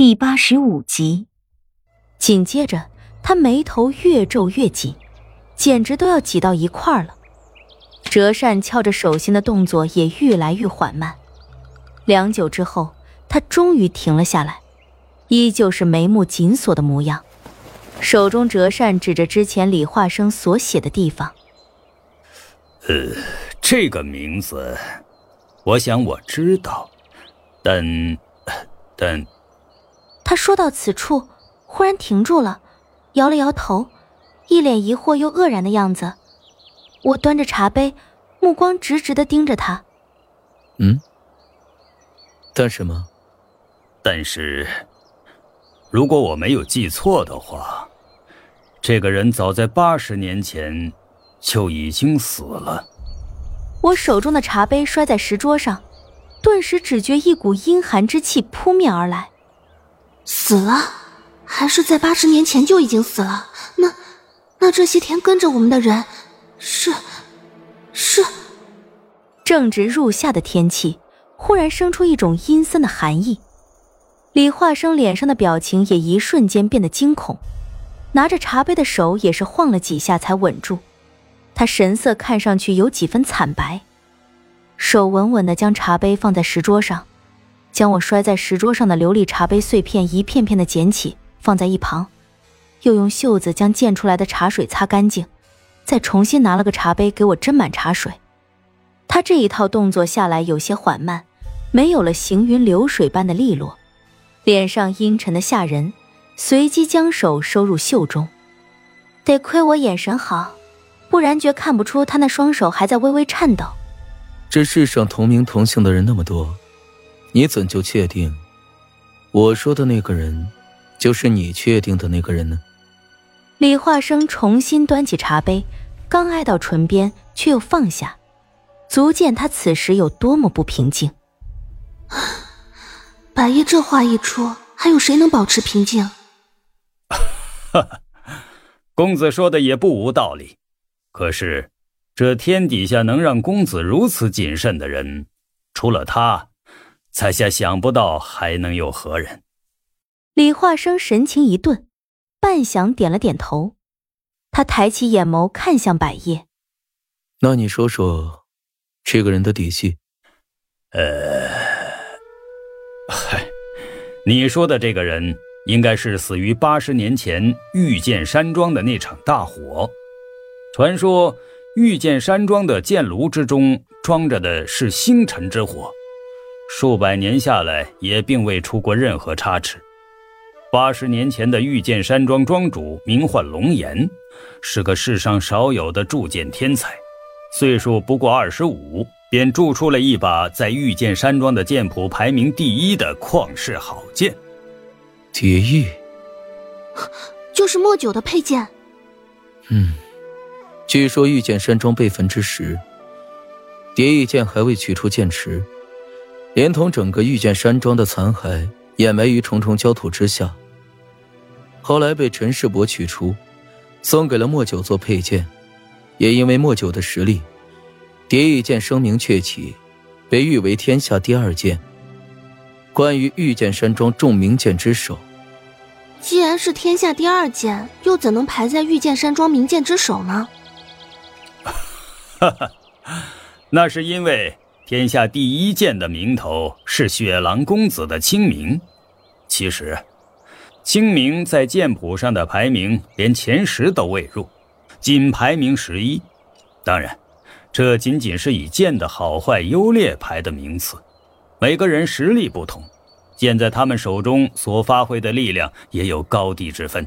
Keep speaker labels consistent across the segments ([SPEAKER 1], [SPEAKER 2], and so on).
[SPEAKER 1] 第八十五集。紧接着，他眉头越皱越紧，简直都要挤到一块儿了。折扇敲着手心的动作也愈来愈缓慢。良久之后，他终于停了下来，依旧是眉目紧锁的模样，手中折扇指着之前李化生所写的地方：“
[SPEAKER 2] 呃，这个名字，我想我知道，但，但……”
[SPEAKER 1] 他说到此处，忽然停住了，摇了摇头，一脸疑惑又愕然的样子。我端着茶杯，目光直直的盯着他。
[SPEAKER 3] 嗯？但是吗？
[SPEAKER 2] 但是，如果我没有记错的话，这个人早在八十年前就已经死了。
[SPEAKER 1] 我手中的茶杯摔在石桌上，顿时只觉一股阴寒之气扑面而来。
[SPEAKER 4] 死了，还是在八十年前就已经死了？那，那这些天跟着我们的人，是，是。
[SPEAKER 1] 正值入夏的天气，忽然生出一种阴森的寒意。李化生脸上的表情也一瞬间变得惊恐，拿着茶杯的手也是晃了几下才稳住。他神色看上去有几分惨白，手稳稳的将茶杯放在石桌上。将我摔在石桌上的琉璃茶杯碎片一片片的捡起，放在一旁，又用袖子将溅出来的茶水擦干净，再重新拿了个茶杯给我斟满茶水。他这一套动作下来有些缓慢，没有了行云流水般的利落，脸上阴沉的吓人，随即将手收入袖中。得亏我眼神好，不然绝看不出他那双手还在微微颤抖。
[SPEAKER 3] 这世上同名同姓的人那么多。你怎就确定，我说的那个人，就是你确定的那个人呢？
[SPEAKER 1] 李化生重新端起茶杯，刚挨到唇边，却又放下，足见他此时有多么不平静。
[SPEAKER 4] 百叶这话一出，还有谁能保持平静？
[SPEAKER 2] 哈哈，公子说的也不无道理。可是，这天底下能让公子如此谨慎的人，除了他。在下想不到还能有何人。
[SPEAKER 1] 李化生神情一顿，半晌点了点头。他抬起眼眸看向百叶：“
[SPEAKER 3] 那你说说，这个人的底细？”
[SPEAKER 2] 呃，嗨，你说的这个人，应该是死于八十年前御剑山庄的那场大火。传说御剑山庄的剑炉之中装着的是星辰之火。数百年下来，也并未出过任何差池。八十年前的御剑山庄庄主名唤龙岩，是个世上少有的铸剑天才，岁数不过二十五，便铸出了一把在御剑山庄的剑谱排名第一的旷世好剑——
[SPEAKER 3] 蝶翼，
[SPEAKER 4] 就是莫九的佩剑。
[SPEAKER 3] 嗯，据说御剑山庄被焚之时，蝶翼剑还未取出剑池。连同整个御剑山庄的残骸掩埋于重重焦土之下。后来被陈世伯取出，送给了莫九做佩剑。也因为莫九的实力，蝶翼剑声名鹊起，被誉为天下第二剑。关于御剑山庄众名剑之首，
[SPEAKER 4] 既然是天下第二剑，又怎能排在御剑山庄名剑之首呢？
[SPEAKER 2] 哈哈，那是因为。天下第一剑的名头是雪狼公子的清明，其实，清明在剑谱上的排名连前十都未入，仅排名十一。当然，这仅仅是以剑的好坏优劣排的名次，每个人实力不同，剑在他们手中所发挥的力量也有高低之分。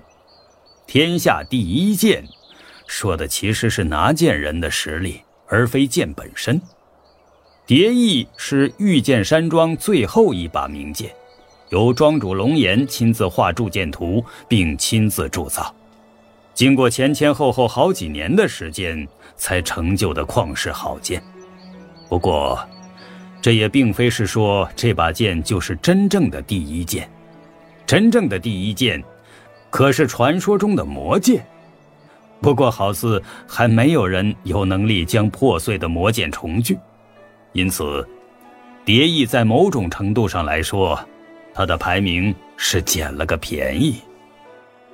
[SPEAKER 2] 天下第一剑，说的其实是拿剑人的实力，而非剑本身。蝶翼是玉剑山庄最后一把名剑，由庄主龙岩亲自画铸剑图，并亲自铸造，经过前前后后好几年的时间才成就的旷世好剑。不过，这也并非是说这把剑就是真正的第一剑，真正的第一剑，可是传说中的魔剑。不过，好似还没有人有能力将破碎的魔剑重聚。因此，蝶翼在某种程度上来说，他的排名是捡了个便宜。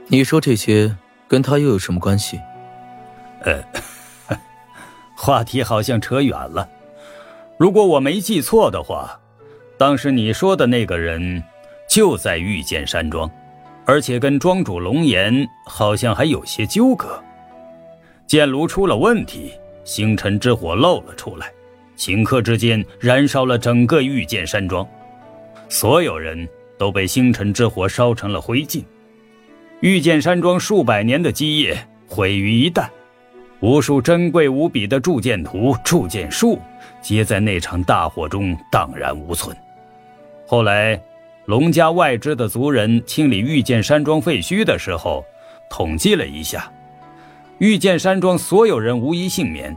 [SPEAKER 3] 你说这些跟他又有什么关系？
[SPEAKER 2] 呃，话题好像扯远了。如果我没记错的话，当时你说的那个人就在御剑山庄，而且跟庄主龙岩好像还有些纠葛。剑炉出了问题，星辰之火露了出来，顷刻之间燃烧了整个御剑山庄，所有人都被星辰之火烧成了灰烬。御剑山庄数百年的基业毁于一旦，无数珍贵无比的铸剑图、铸剑术，皆在那场大火中荡然无存。后来，龙家外支的族人清理御剑山庄废墟的时候，统计了一下，御剑山庄所有人无一幸免。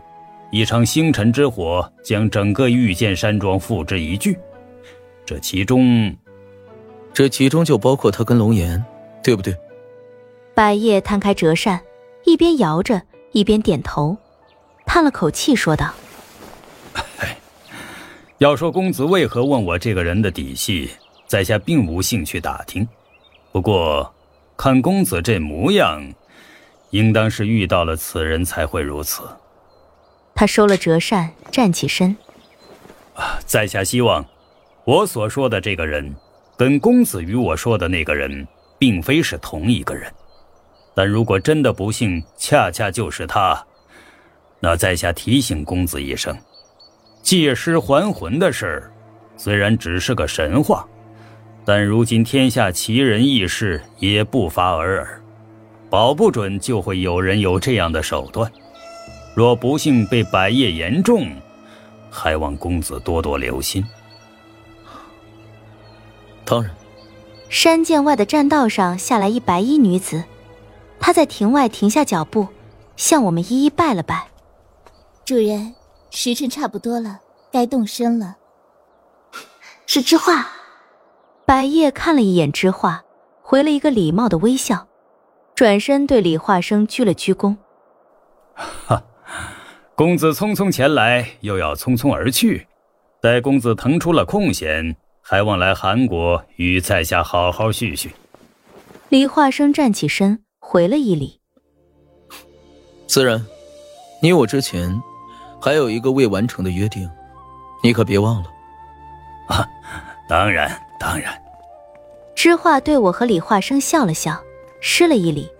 [SPEAKER 2] 一场星辰之火将整个御剑山庄付之一炬，这其中，
[SPEAKER 3] 这其中就包括他跟龙岩，对不对？
[SPEAKER 1] 百叶摊开折扇，一边摇着，一边点头，叹了口气，说道：“
[SPEAKER 2] 要说公子为何问我这个人的底细，在下并无兴趣打听。不过，看公子这模样，应当是遇到了此人才会如此。”
[SPEAKER 1] 他收了折扇，站起身：“
[SPEAKER 2] 在下希望，我所说的这个人，跟公子与我说的那个人，并非是同一个人。”但如果真的不幸恰恰就是他，那在下提醒公子一声：借尸还魂的事儿，虽然只是个神话，但如今天下奇人异事也不乏尔尔，保不准就会有人有这样的手段。若不幸被百叶言中，还望公子多多留心。
[SPEAKER 3] 当然。
[SPEAKER 1] 山涧外的栈道上下来一白衣女子。她在亭外停下脚步，向我们一一拜了拜。
[SPEAKER 5] 主人，时辰差不多了，该动身了。
[SPEAKER 4] 是知画。
[SPEAKER 1] 百叶看了一眼知画，回了一个礼貌的微笑，转身对李化生鞠了鞠躬。
[SPEAKER 2] 哈，公子匆匆前来，又要匆匆而去，待公子腾出了空闲，还望来韩国与在下好好叙叙。
[SPEAKER 1] 李化生站起身。回了一礼，
[SPEAKER 3] 自然，你我之前还有一个未完成的约定，你可别忘了。
[SPEAKER 2] 啊，当然，当然。
[SPEAKER 1] 知画对我和李化生笑了笑，施了一礼，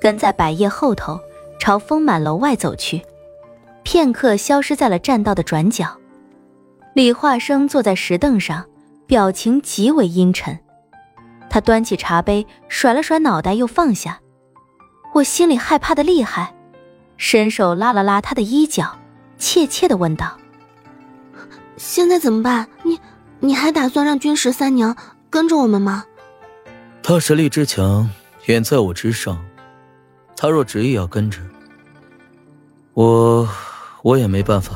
[SPEAKER 1] 跟在百叶后头朝丰满楼外走去，片刻消失在了栈道的转角。李化生坐在石凳上，表情极为阴沉。他端起茶杯，甩了甩脑袋，又放下。我心里害怕的厉害，伸手拉了拉他的衣角，怯怯的问道：“
[SPEAKER 4] 现在怎么办？你你还打算让君十三娘跟着我们吗？”
[SPEAKER 3] 他实力之强，远在我之上。他若执意要跟着，我我也没办法。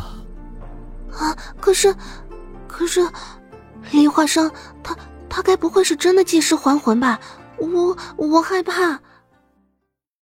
[SPEAKER 4] 啊！可是，可是，李华生，他他该不会是真的借尸还魂吧？我我害怕。